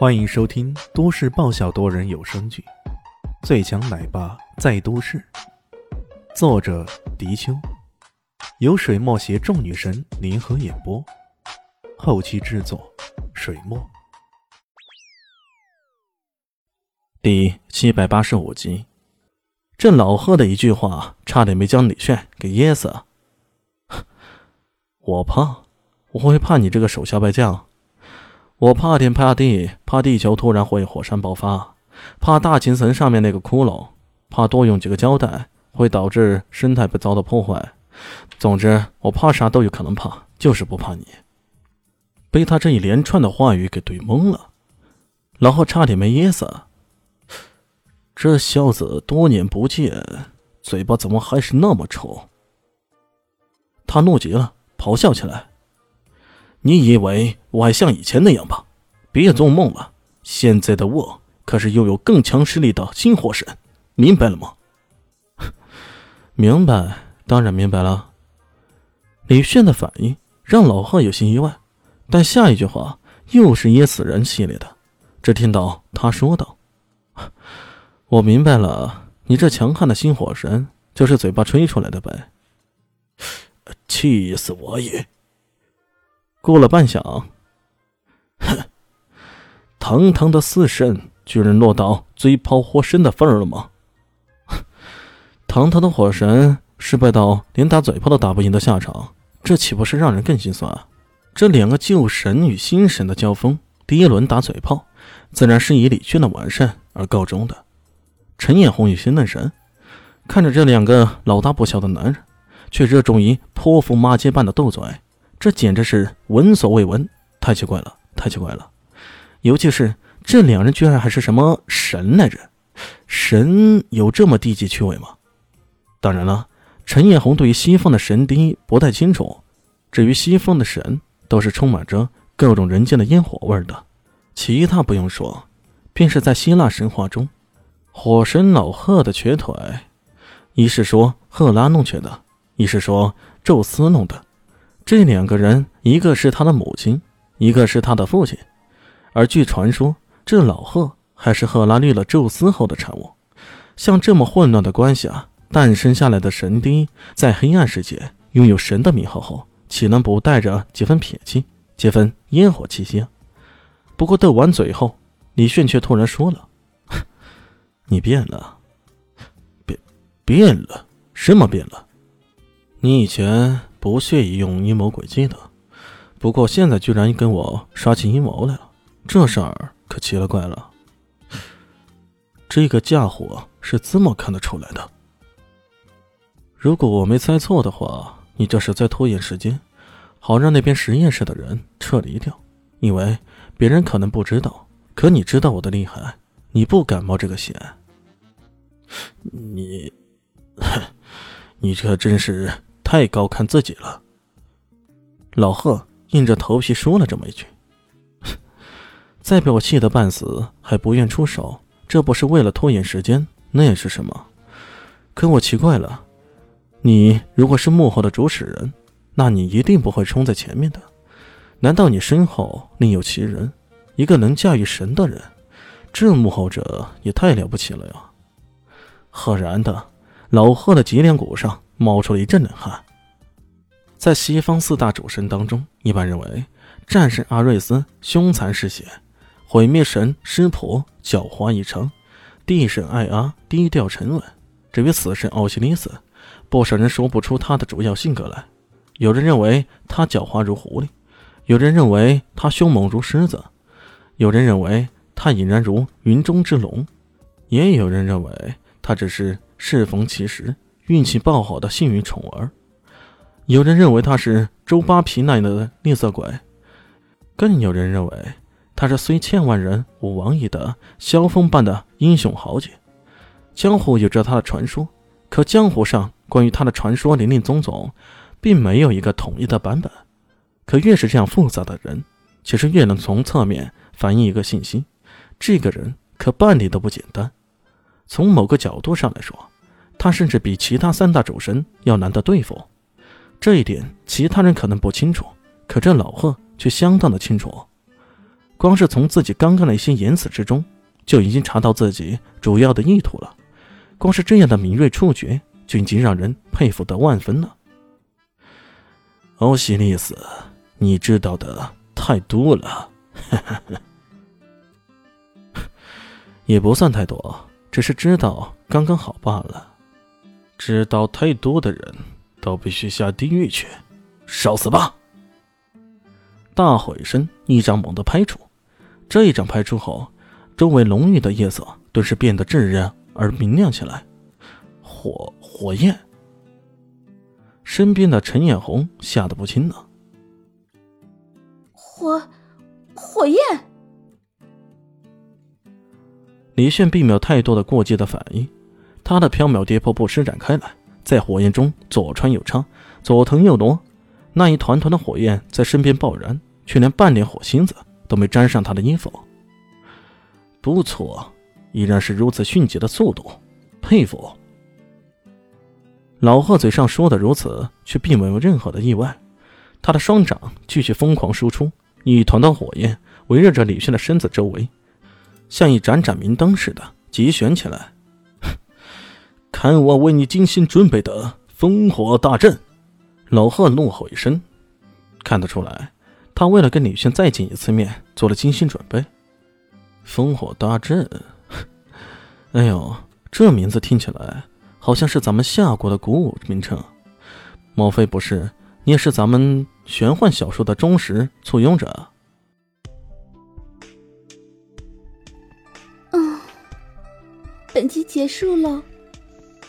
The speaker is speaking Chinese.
欢迎收听都市爆笑多人有声剧《最强奶爸在都市》，作者：迪秋，由水墨携众女神联合演播，后期制作：水墨。第七百八十五集，这老贺的一句话，差点没将李炫给噎死。我怕，我会怕你这个手下败将。我怕天怕地，怕地球突然会火山爆发，怕大气层上面那个窟窿，怕多用几个胶带会导致生态被遭到破坏。总之，我怕啥都有可能怕，就是不怕你。被他这一连串的话语给怼懵了，老贺差点没噎死。这小子多年不见，嘴巴怎么还是那么臭？他怒极了，咆哮起来。你以为我还像以前那样吧？别做梦了！现在的我可是拥有更强实力的新火神，明白了吗？明白，当然明白了。李炫的反应让老贺有些意外，但下一句话又是噎死人系列的。只听到他说道：“ 我明白了，你这强悍的新火神就是嘴巴吹出来的呗。”气死我也！过了半晌，哼，堂堂的四神居然落到嘴炮火神的份儿了吗？堂堂的火神失败到连打嘴炮都打不赢的下场，这岂不是让人更心酸？这两个旧神与新神的交锋，第一轮打嘴炮，自然是以李炫的完胜而告终的。陈眼红与新嫩神看着这两个老大不小的男人，却热衷于泼妇骂街般的斗嘴。这简直是闻所未闻，太奇怪了，太奇怪了！尤其是这两人居然还是什么神来着？神有这么低级趣味吗？当然了，陈彦宏对于西方的神低不太清楚。至于西方的神，都是充满着各种人间的烟火味的。其他不用说，便是在希腊神话中，火神老赫的瘸腿，一是说赫拉弄瘸的，一是说宙斯弄的。这两个人，一个是他的母亲，一个是他的父亲。而据传说，这老赫还是赫拉绿了宙斯后的产物。像这么混乱的关系啊，诞生下来的神丁，在黑暗世界拥有神的名号后，岂能不带着几分撇气、几分烟火气息啊？不过斗完嘴后，李炫却突然说了：“你变了，变变了，什么变了？你以前……”不屑于用阴谋诡计的，不过现在居然跟我耍起阴谋来了，这事儿可奇了怪了。这个家伙是这么看得出来的？如果我没猜错的话，你这是在拖延时间，好让那边实验室的人撤离掉，因为别人可能不知道，可你知道我的厉害，你不敢冒这个险。你，你这真是……太高看自己了，老贺硬着头皮说了这么一句。再被我气得半死还不愿出手，这不是为了拖延时间，那又是什么？可我奇怪了，你如果是幕后的主使人，那你一定不会冲在前面的。难道你身后另有其人，一个能驾驭神的人？这幕后者也太了不起了呀！赫然的，老贺的脊梁骨上。冒出了一阵冷汗。在西方四大主神当中，一般认为战神阿瑞斯凶残嗜血，毁灭神湿婆狡猾异常，地神艾阿低调沉稳。至于死神奥西里斯，不少人说不出他的主要性格来。有人认为他狡猾如狐狸，有人认为他凶猛如狮子，有人认为他隐然如云中之龙，也有人认为他只是适逢其时。运气爆好的幸运宠儿，有人认为他是周扒皮那样的吝啬鬼，更有人认为他是虽千万人吾往矣的萧峰般的英雄豪杰。江湖有着他的传说，可江湖上关于他的传说林林总总，并没有一个统一的版本。可越是这样复杂的人，其实越能从侧面反映一个信息：这个人可半点都不简单。从某个角度上来说。他甚至比其他三大主神要难得对付，这一点其他人可能不清楚，可这老贺却相当的清楚。光是从自己刚刚的一些言辞之中，就已经查到自己主要的意图了。光是这样的敏锐触觉，就已经让人佩服的万分了。欧西里斯，你知道的太多了，也不算太多，只是知道刚刚好罢了。知道太多的人都必须下地狱去，烧死吧！大吼一声，一掌猛地拍出。这一掌拍出后，周围浓郁的夜色顿时变得炙热而明亮起来。火火焰！身边的陈艳红吓得不轻呢。火火焰！李炫并没有太多的过激的反应。他的缥缈跌破步施展开来，在火焰中左穿右插，左腾右挪，那一团团的火焰在身边爆燃，却连半点火星子都没沾上他的衣服。不错，依然是如此迅捷的速度，佩服。老贺嘴上说的如此，却并没有任何的意外。他的双掌继续疯狂输出，一团团火焰围绕着李轩的身子周围，像一盏盏明灯似的急旋起来。看我为你精心准备的烽火大阵！老贺怒吼一声，看得出来，他为了跟李炫再见一次面，做了精心准备。烽火大阵，哎呦，这名字听起来好像是咱们夏国的古武名称，莫非不是？你也是咱们玄幻小说的忠实簇拥者？嗯，本集结束了。